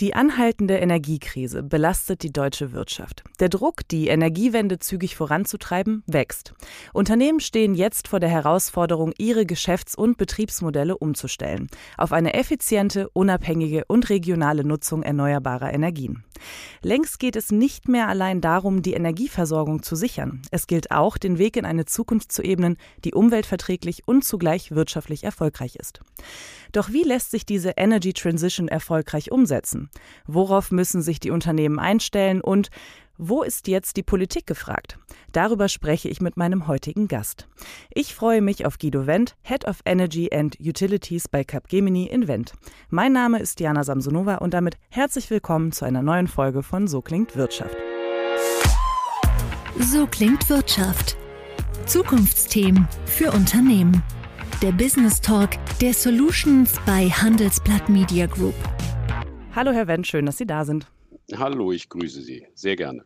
Die anhaltende Energiekrise belastet die deutsche Wirtschaft. Der Druck, die Energiewende zügig voranzutreiben, wächst. Unternehmen stehen jetzt vor der Herausforderung, ihre Geschäfts- und Betriebsmodelle umzustellen auf eine effiziente, unabhängige und regionale Nutzung erneuerbarer Energien. Längst geht es nicht mehr allein darum, die Energieversorgung zu sichern. Es gilt auch, den Weg in eine Zukunft zu ebnen, die umweltverträglich und zugleich wirtschaftlich erfolgreich ist. Doch wie lässt sich diese Energy Transition erfolgreich umsetzen? Worauf müssen sich die Unternehmen einstellen und wo ist jetzt die Politik gefragt? Darüber spreche ich mit meinem heutigen Gast. Ich freue mich auf Guido Wendt, Head of Energy and Utilities bei Capgemini in Wendt. Mein Name ist Diana Samsonova und damit herzlich willkommen zu einer neuen Folge von So klingt Wirtschaft. So klingt Wirtschaft. Zukunftsthemen für Unternehmen. Der Business Talk der Solutions bei Handelsblatt Media Group. Hallo Herr Wendt, schön, dass Sie da sind. Hallo, ich grüße Sie. Sehr gerne.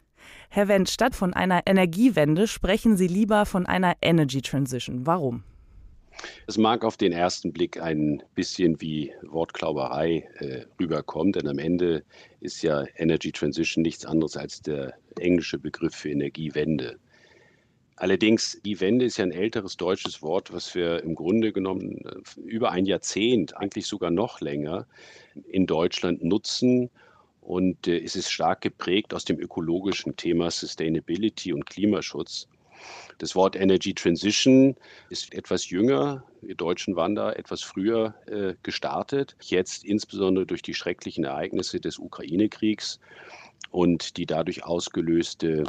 Herr Wendt, statt von einer Energiewende sprechen Sie lieber von einer Energy Transition. Warum? Es mag auf den ersten Blick ein bisschen wie Wortklauberei äh, rüberkommen, denn am Ende ist ja Energy Transition nichts anderes als der englische Begriff für Energiewende. Allerdings, die Wende ist ja ein älteres deutsches Wort, was wir im Grunde genommen äh, über ein Jahrzehnt, eigentlich sogar noch länger, in Deutschland nutzen, und äh, es ist stark geprägt aus dem ökologischen Thema Sustainability und Klimaschutz. Das Wort Energy Transition ist etwas jünger. Wir Deutschen waren da etwas früher äh, gestartet. Jetzt insbesondere durch die schrecklichen Ereignisse des Ukraine-Kriegs und die dadurch ausgelöste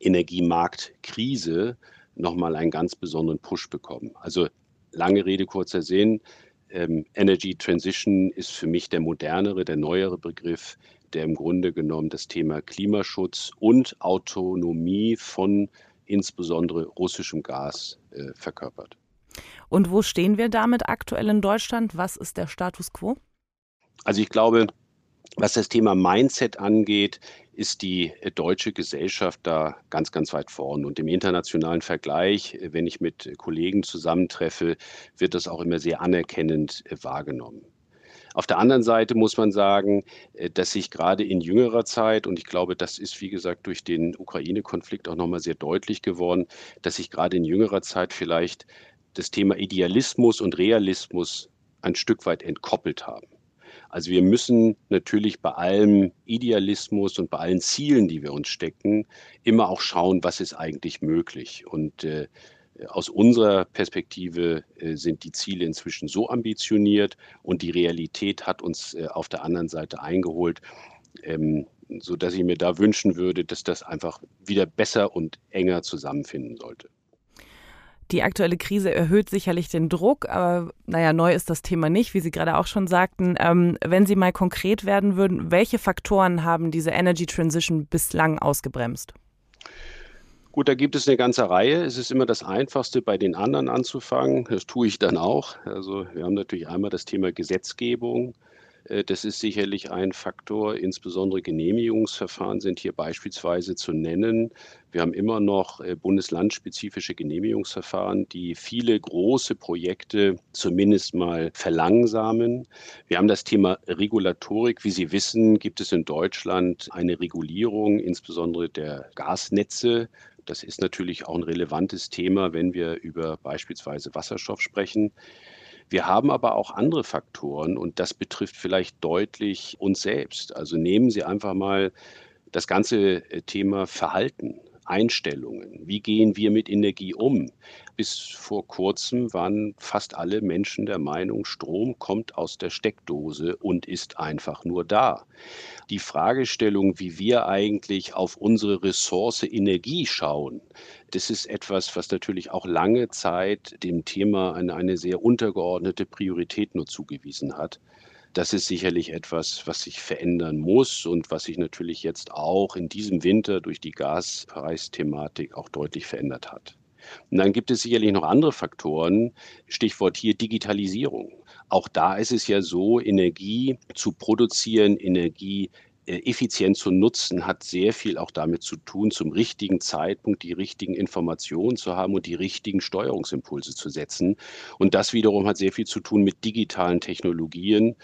Energiemarktkrise nochmal einen ganz besonderen Push bekommen. Also lange Rede, kurzer Sinn ähm, Energy Transition ist für mich der modernere, der neuere Begriff, der im Grunde genommen das Thema Klimaschutz und Autonomie von insbesondere russischem Gas äh, verkörpert. Und wo stehen wir damit aktuell in Deutschland? Was ist der Status quo? Also ich glaube, was das Thema Mindset angeht, ist die äh, deutsche Gesellschaft da ganz, ganz weit vorn. Und im internationalen Vergleich, äh, wenn ich mit Kollegen zusammentreffe, wird das auch immer sehr anerkennend äh, wahrgenommen. Auf der anderen Seite muss man sagen, dass sich gerade in jüngerer Zeit, und ich glaube, das ist, wie gesagt, durch den Ukraine-Konflikt auch nochmal sehr deutlich geworden, dass sich gerade in jüngerer Zeit vielleicht das Thema Idealismus und Realismus ein Stück weit entkoppelt haben. Also wir müssen natürlich bei allem Idealismus und bei allen Zielen, die wir uns stecken, immer auch schauen, was ist eigentlich möglich. Und äh, aus unserer Perspektive äh, sind die Ziele inzwischen so ambitioniert und die Realität hat uns äh, auf der anderen Seite eingeholt, ähm, sodass ich mir da wünschen würde, dass das einfach wieder besser und enger zusammenfinden sollte. Die aktuelle Krise erhöht sicherlich den Druck, aber naja, neu ist das Thema nicht, wie Sie gerade auch schon sagten. Ähm, wenn Sie mal konkret werden würden, welche Faktoren haben diese Energy Transition bislang ausgebremst? Gut, da gibt es eine ganze Reihe. Es ist immer das Einfachste, bei den anderen anzufangen. Das tue ich dann auch. Also wir haben natürlich einmal das Thema Gesetzgebung. Äh, das ist sicherlich ein Faktor. Insbesondere Genehmigungsverfahren sind hier beispielsweise zu nennen. Wir haben immer noch äh, bundeslandspezifische Genehmigungsverfahren, die viele große Projekte zumindest mal verlangsamen. Wir haben das Thema Regulatorik. Wie Sie wissen, gibt es in Deutschland eine Regulierung, insbesondere der Gasnetze. Das ist natürlich auch ein relevantes Thema, wenn wir über beispielsweise Wasserstoff sprechen. Wir haben aber auch andere Faktoren und das betrifft vielleicht deutlich uns selbst. Also nehmen Sie einfach mal das ganze äh, Thema Verhalten. Einstellungen. Wie gehen wir mit Energie um? Bis vor kurzem waren fast alle Menschen der Meinung, Strom kommt aus der Steckdose und ist einfach nur da. Die Fragestellung, wie wir eigentlich auf unsere Ressource Energie schauen, das ist etwas, was natürlich auch lange Zeit dem Thema eine, eine sehr untergeordnete Priorität nur zugewiesen hat. Das ist sicherlich etwas, was sich verändern muss und was sich natürlich jetzt auch in diesem Winter durch die Gaspreisthematik auch deutlich verändert hat. Und dann gibt es sicherlich noch andere Faktoren, Stichwort hier Digitalisierung. Auch da ist es ja so, Energie zu produzieren, Energie effizient zu nutzen, hat sehr viel auch damit zu tun, zum richtigen Zeitpunkt die richtigen Informationen zu haben und die richtigen Steuerungsimpulse zu setzen. Und das wiederum hat sehr viel zu tun mit digitalen Technologien.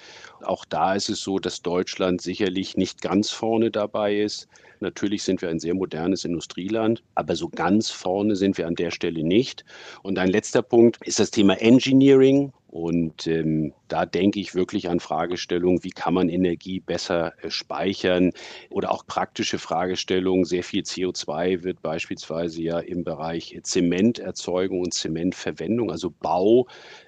Auch da ist es so, dass Deutschland sicherlich nicht ganz vorne dabei ist. Natürlich sind wir ein sehr modernes Industrieland, aber so ganz vorne sind wir an der Stelle nicht. Und ein letzter Punkt ist das Thema Engineering. Und ähm, da denke ich wirklich an Fragestellungen, wie kann man Energie besser äh, speichern oder auch praktische Fragestellungen. Sehr viel CO2 wird beispielsweise ja im Bereich Zementerzeugung und Zementverwendung, also Bau,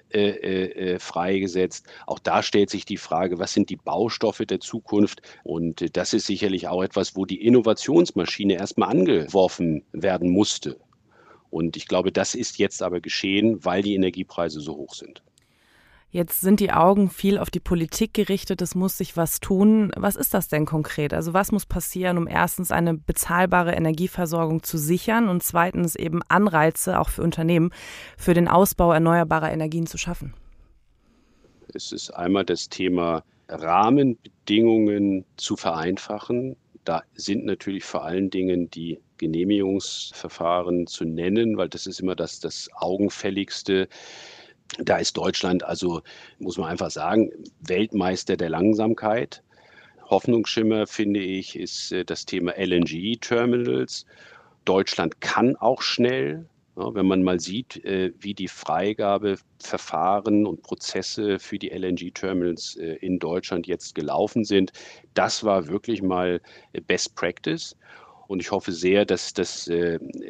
äh, äh, äh, freigesetzt. Auch da stellt sich die Frage, was sind die Baustoffe der Zukunft? Und äh, das ist sicherlich auch etwas, wo die Innovationsmaschine erstmal angeworfen werden musste. Und ich glaube, das ist jetzt aber geschehen, weil die Energiepreise so hoch sind. Jetzt sind die Augen viel auf die Politik gerichtet, es muss sich was tun. Was ist das denn konkret? Also was muss passieren, um erstens eine bezahlbare Energieversorgung zu sichern und zweitens eben Anreize auch für Unternehmen für den Ausbau erneuerbarer Energien zu schaffen? Es ist einmal das Thema Rahmenbedingungen zu vereinfachen. Da sind natürlich vor allen Dingen die Genehmigungsverfahren zu nennen, weil das ist immer das, das Augenfälligste. Da ist Deutschland also, muss man einfach sagen, Weltmeister der Langsamkeit. Hoffnungsschimmer, finde ich, ist äh, das Thema LNG-Terminals. Deutschland kann auch schnell, wenn man mal sieht, äh, wie die Freigabeverfahren und Prozesse für die LNG-Terminals äh, in Deutschland jetzt gelaufen sind. Das war wirklich mal Best Practice. Und ich hoffe sehr, dass das,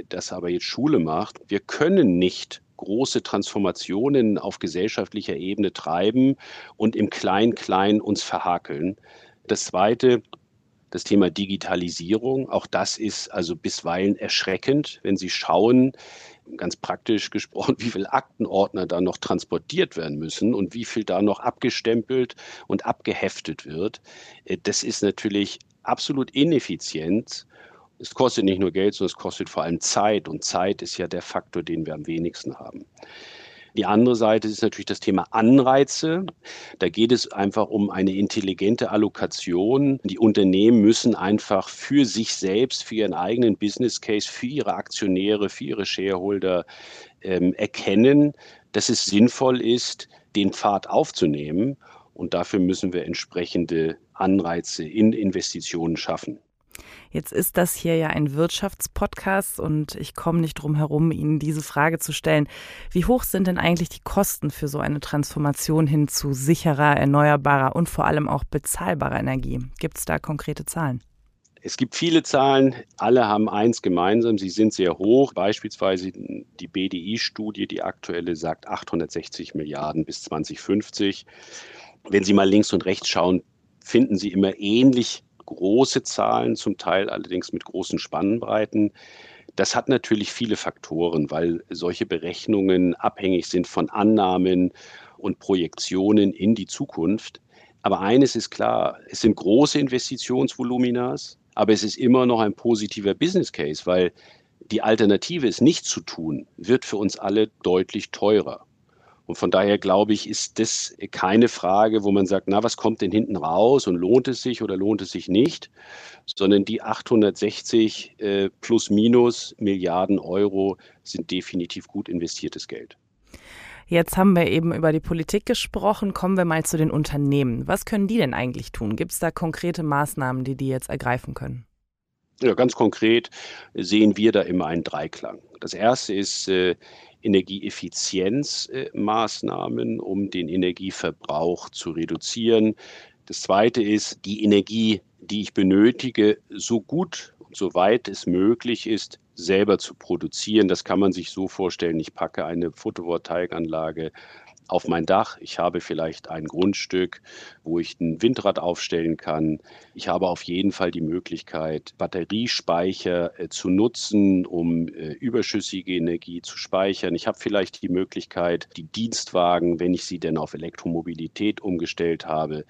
das aber jetzt Schule macht. Wir können nicht große Transformationen auf gesellschaftlicher Ebene treiben und im Klein-Klein uns verhakeln. Das Zweite, das Thema Digitalisierung, auch das ist also bisweilen erschreckend, wenn Sie schauen, ganz praktisch gesprochen, wie viele Aktenordner da noch transportiert werden müssen und wie viel da noch abgestempelt und abgeheftet wird. Äh, das ist natürlich absolut ineffizient es kostet nicht nur Geld, sondern es kostet vor allem Zeit. Und Zeit ist ja der Faktor, den wir am wenigsten haben. Die andere Seite ist natürlich das Thema Anreize. Da geht es einfach um eine intelligente Allokation. Die Unternehmen müssen einfach für sich selbst, für ihren eigenen Business Case, für ihre Aktionäre, für ihre Shareholder ähm, erkennen, dass es sinnvoll ist, den Pfad aufzunehmen. Und dafür müssen wir entsprechende Anreize in Investitionen schaffen. Jetzt ist das hier ja ein Wirtschaftspodcast und ich komme nicht drum herum, Ihnen diese Frage zu stellen. Wie hoch sind denn eigentlich die Kosten für so eine Transformation hin zu sicherer, erneuerbarer und vor allem auch bezahlbarer Energie? Gibt es da konkrete Zahlen? Es gibt viele Zahlen, alle haben eins gemeinsam, sie sind sehr hoch. Beispielsweise die BDI-Studie, die aktuelle, sagt 860 Milliarden bis 2050. Wenn Sie mal links und rechts schauen, finden Sie immer ähnlich große Zahlen, zum Teil allerdings mit großen Spannbreiten. Das hat natürlich viele Faktoren, weil solche Berechnungen abhängig sind von Annahmen und Projektionen in die Zukunft. Aber eines ist klar, es sind große Investitionsvoluminas, aber es ist immer noch ein positiver Business Case, weil die Alternative, es nicht zu tun, wird für uns alle deutlich teurer. Und von daher glaube ich, ist das keine Frage, wo man sagt, na, was kommt denn hinten raus und lohnt es sich oder lohnt es sich nicht, sondern die 860 äh, plus minus Milliarden Euro sind definitiv gut investiertes Geld. Jetzt haben wir eben über die Politik gesprochen. Kommen wir mal zu den Unternehmen. Was können die denn eigentlich tun? Gibt es da konkrete Maßnahmen, die die jetzt ergreifen können? Ja, ganz konkret sehen wir da immer einen Dreiklang. Das erste ist äh, Energieeffizienzmaßnahmen, um den Energieverbrauch zu reduzieren. Das Zweite ist, die Energie, die ich benötige, so gut und so weit es möglich ist, selber zu produzieren. Das kann man sich so vorstellen. Ich packe eine Photovoltaikanlage auf mein Dach. Ich habe vielleicht ein Grundstück, wo ich ein Windrad aufstellen kann. Ich habe auf jeden Fall die Möglichkeit, Batteriespeicher äh, zu nutzen, um äh, überschüssige Energie zu speichern. Ich habe vielleicht die Möglichkeit, die Dienstwagen, wenn ich sie denn auf Elektromobilität umgestellt habe,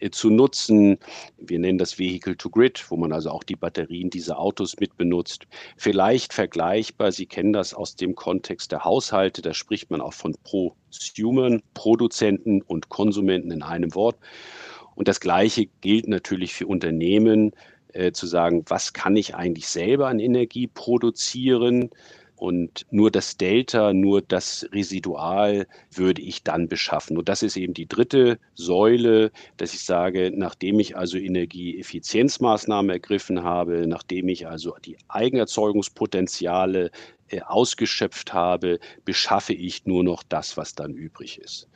äh, zu nutzen. Wir nennen das Vehicle to Grid, wo man also auch die Batterien dieser Autos mit benutzt. Vielleicht vergleichbar, Sie kennen das aus dem Kontext der Haushalte, da spricht man auch von Prosumern, Produzenten und Konsumenten in einem Wort. Und das Gleiche gilt natürlich für Unternehmen, äh, zu sagen, was kann ich eigentlich selber an Energie produzieren? Und nur das Delta, nur das Residual würde ich dann beschaffen. Und das ist eben die dritte Säule, dass ich sage, nachdem ich also Energieeffizienzmaßnahmen ergriffen habe, nachdem ich also die Eigenerzeugungspotenziale äh, ausgeschöpft habe, beschaffe ich nur noch das, was dann übrig ist.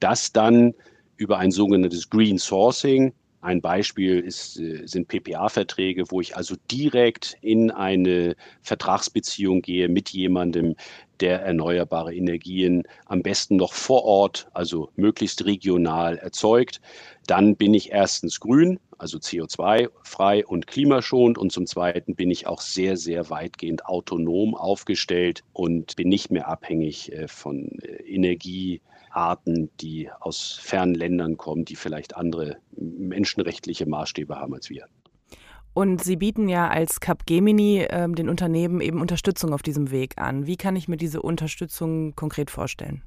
Das dann über ein sogenanntes Green Sourcing, ein Beispiel ist, äh, sind PPA-Verträge, wo ich also direkt in eine Vertragsbeziehung gehe mit jemandem, der erneuerbare Energien am besten noch vor Ort, also möglichst regional erzeugt. Dann bin ich erstens grün, also CO2-frei und klimaschonend. Und zum Zweiten bin ich auch sehr, sehr weitgehend autonom aufgestellt und bin nicht mehr abhängig äh, von äh, Energie. Arten, die aus fernen Ländern kommen, die vielleicht andere menschenrechtliche Maßstäbe haben als wir. Und Sie bieten ja als Capgemini äh, den Unternehmen eben Unterstützung auf diesem Weg an. Wie kann ich mir diese Unterstützung konkret vorstellen?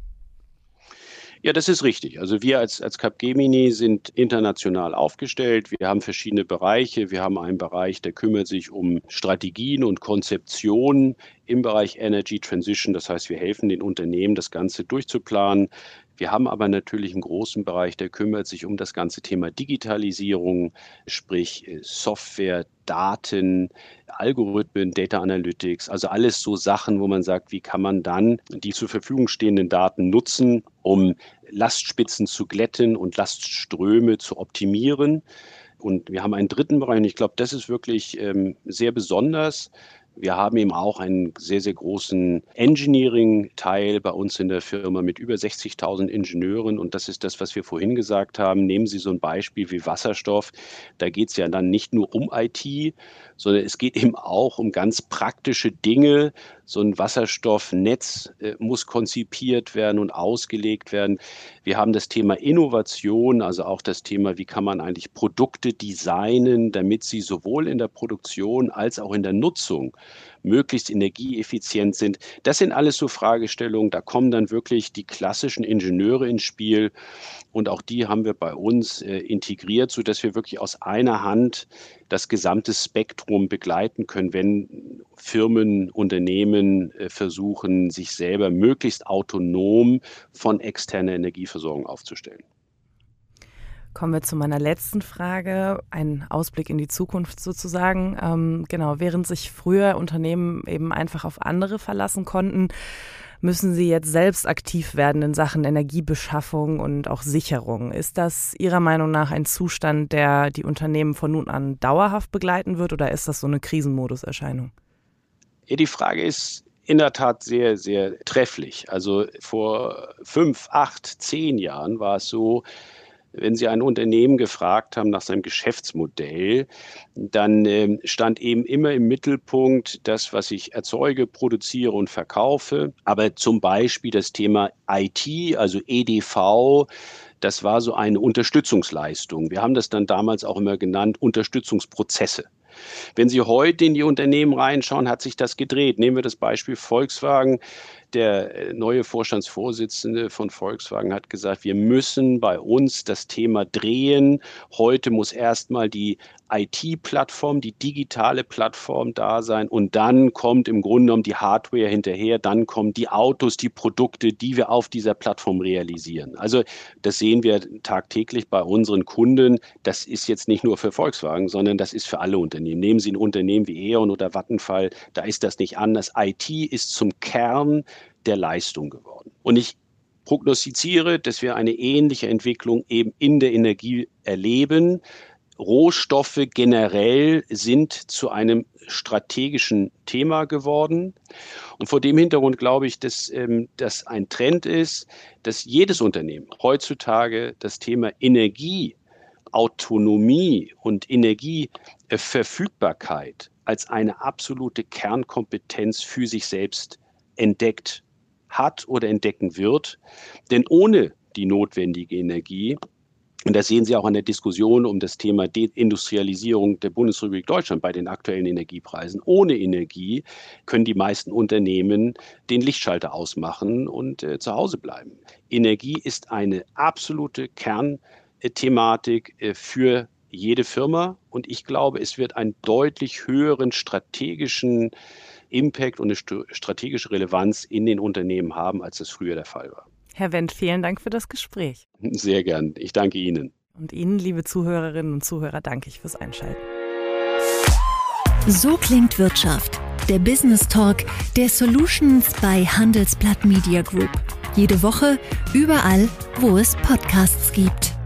Ja, das ist richtig. Also wir als, als Capgemini sind international aufgestellt. Wir haben verschiedene Bereiche. Wir haben einen Bereich, der kümmert sich um Strategien und Konzeptionen im Bereich Energy Transition. Das heißt, wir helfen den Unternehmen, das Ganze durchzuplanen. Wir haben aber natürlich einen großen Bereich, der kümmert sich um das ganze Thema Digitalisierung, sprich äh, Software, Daten, Algorithmen, Data Analytics, also alles so Sachen, wo man sagt, wie kann man dann die zur Verfügung stehenden Daten nutzen, um Lastspitzen zu glätten und Lastströme zu optimieren. Und wir haben einen dritten Bereich, und ich glaube, das ist wirklich ähm, sehr besonders. Wir haben eben auch einen sehr, sehr großen Engineering-Teil bei uns in der Firma mit über 60.000 Ingenieuren. Und das ist das, was wir vorhin gesagt haben. Nehmen Sie so ein Beispiel wie Wasserstoff. Da geht es ja dann nicht nur um IT, sondern es geht eben auch um ganz praktische Dinge. So ein Wasserstoffnetz äh, muss konzipiert werden und ausgelegt werden. Wir haben das Thema Innovation, also auch das Thema, wie kann man eigentlich Produkte designen, damit sie sowohl in der Produktion als auch in der Nutzung möglichst energieeffizient sind. Das sind alles so Fragestellungen, da kommen dann wirklich die klassischen Ingenieure ins Spiel und auch die haben wir bei uns äh, integriert, sodass wir wirklich aus einer Hand das gesamte Spektrum begleiten können, wenn Firmen, Unternehmen äh, versuchen, sich selber möglichst autonom von externer Energieversorgung aufzustellen. Kommen wir zu meiner letzten Frage, ein Ausblick in die Zukunft sozusagen. Ähm, genau, während sich früher Unternehmen eben einfach auf andere verlassen konnten, müssen sie jetzt selbst aktiv werden in Sachen Energiebeschaffung und auch Sicherung. Ist das Ihrer Meinung nach ein Zustand, der die Unternehmen von nun an dauerhaft begleiten wird oder ist das so eine Krisenmoduserscheinung? Die Frage ist in der Tat sehr, sehr trefflich. Also vor fünf, acht, zehn Jahren war es so, wenn Sie ein Unternehmen gefragt haben nach seinem Geschäftsmodell, dann äh, stand eben immer im Mittelpunkt das, was ich erzeuge, produziere und verkaufe. Aber zum Beispiel das Thema IT, also EDV, das war so eine Unterstützungsleistung. Wir haben das dann damals auch immer genannt, Unterstützungsprozesse. Wenn Sie heute in die Unternehmen reinschauen, hat sich das gedreht. Nehmen wir das Beispiel Volkswagen. Der äh, neue Vorstandsvorsitzende von Volkswagen hat gesagt, wir müssen bei uns das Thema drehen. Heute muss erstmal die IT-Plattform, die digitale Plattform da sein und dann kommt im Grunde genommen die Hardware hinterher, dann kommen die Autos, die Produkte, die wir auf dieser Plattform realisieren. Also das sehen wir tagtäglich bei unseren Kunden. Das ist jetzt nicht nur für Volkswagen, sondern das ist für alle Unternehmen. Nehmen Sie ein Unternehmen wie E.ON oder Vattenfall, da ist das nicht anders. IT ist zum Kern der Leistung geworden. Und ich prognostiziere, dass wir eine ähnliche Entwicklung eben in der Energie erleben. Rohstoffe generell sind zu einem strategischen Thema geworden. Und vor dem Hintergrund glaube ich, dass ähm, das ein Trend ist, dass jedes Unternehmen heutzutage das Thema Energieautonomie und Energieverfügbarkeit als eine absolute Kernkompetenz für sich selbst entdeckt hat oder entdecken wird. Denn ohne die notwendige Energie, und das sehen Sie auch an der Diskussion um das Thema Deindustrialisierung der Bundesrepublik Deutschland bei den aktuellen Energiepreisen. Ohne Energie können die meisten Unternehmen den Lichtschalter ausmachen und äh, zu Hause bleiben. Energie ist eine absolute Kern Thematik für jede Firma. Und ich glaube, es wird einen deutlich höheren strategischen Impact und eine strategische Relevanz in den Unternehmen haben, als das früher der Fall war. Herr Wendt, vielen Dank für das Gespräch. Sehr gern. Ich danke Ihnen. Und Ihnen, liebe Zuhörerinnen und Zuhörer, danke ich fürs Einschalten. So klingt Wirtschaft. Der Business Talk der Solutions bei Handelsblatt Media Group. Jede Woche, überall, wo es Podcasts gibt.